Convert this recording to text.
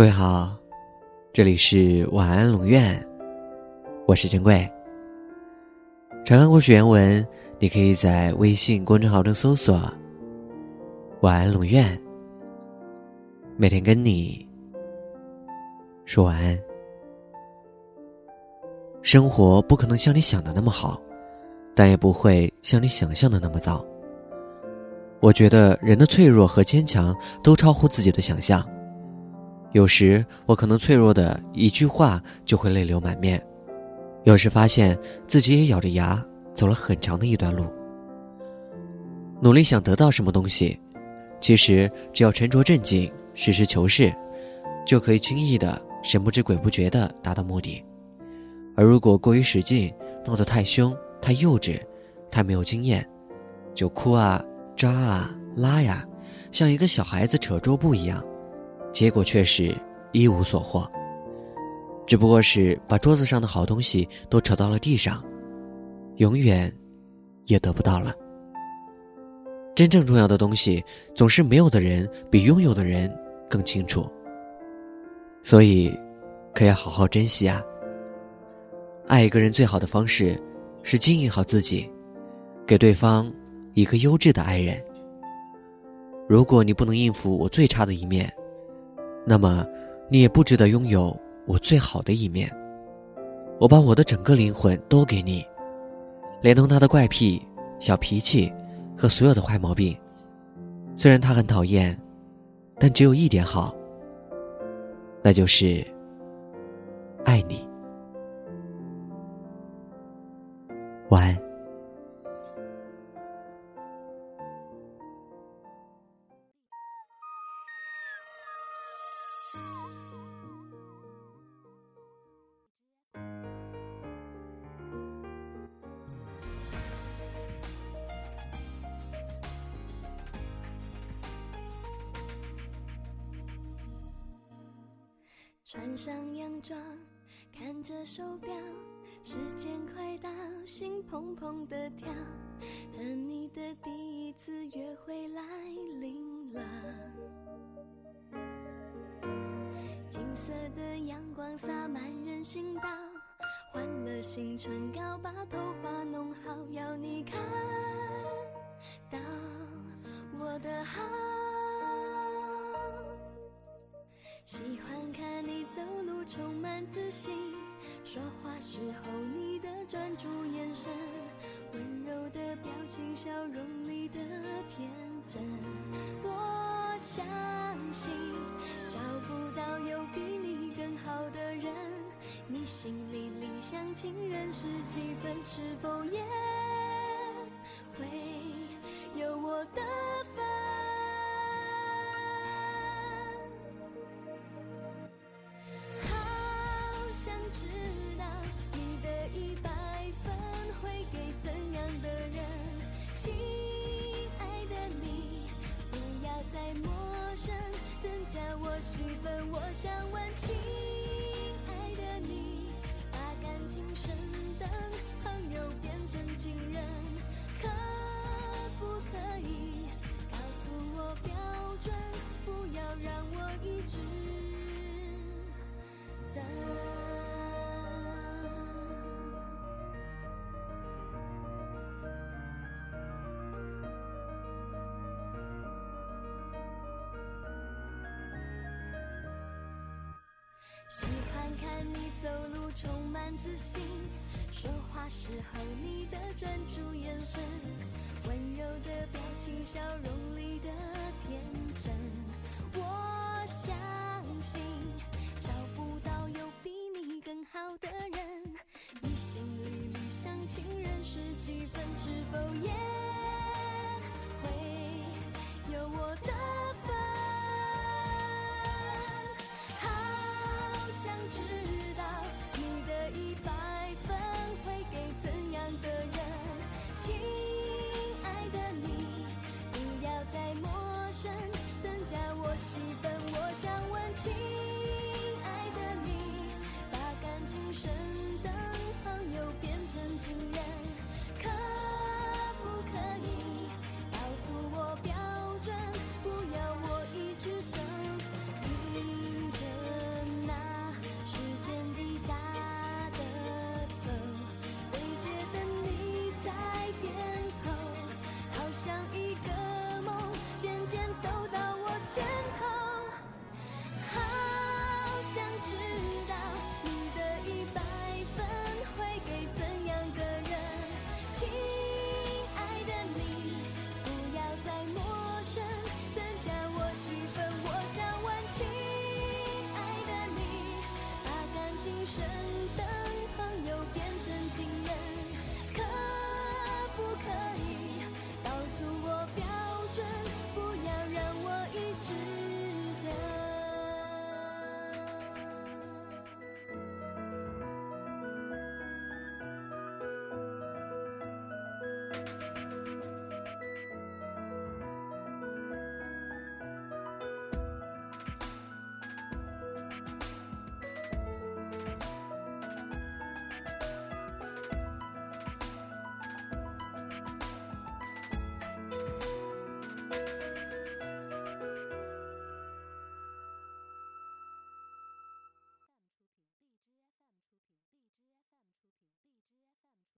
各位好，这里是晚安龙院，我是珍贵。长安故事原文，你可以在微信公众号中搜索“晚安龙院”，每天跟你说晚安。生活不可能像你想的那么好，但也不会像你想象的那么糟。我觉得人的脆弱和坚强都超乎自己的想象。有时我可能脆弱的一句话就会泪流满面，有时发现自己也咬着牙走了很长的一段路。努力想得到什么东西，其实只要沉着镇静、实事求是，就可以轻易的神不知鬼不觉的达到目的。而如果过于使劲，闹得太凶、太幼稚、太没有经验，就哭啊、抓啊、拉呀，像一个小孩子扯桌布一样。结果却是一无所获，只不过是把桌子上的好东西都扯到了地上，永远也得不到了。真正重要的东西，总是没有的人比拥有的人更清楚，所以可要好好珍惜啊！爱一个人最好的方式，是经营好自己，给对方一个优质的爱人。如果你不能应付我最差的一面，那么，你也不值得拥有我最好的一面。我把我的整个灵魂都给你，连同他的怪癖、小脾气和所有的坏毛病。虽然他很讨厌，但只有一点好，那就是爱你。晚安。穿上洋装，看着手表，时间快到，心砰砰的跳，和你的第一次约会来临了。金色的阳光洒满人行道，换了新唇膏，把头发弄好，要你看到我的好。喜欢看你走路充满自信，说话时候你的专注眼神，温柔的表情，笑容里的天真。我想是几分？是否也喜欢看你走路充满自信，说话时候你的专注眼神，温柔的表情，笑容。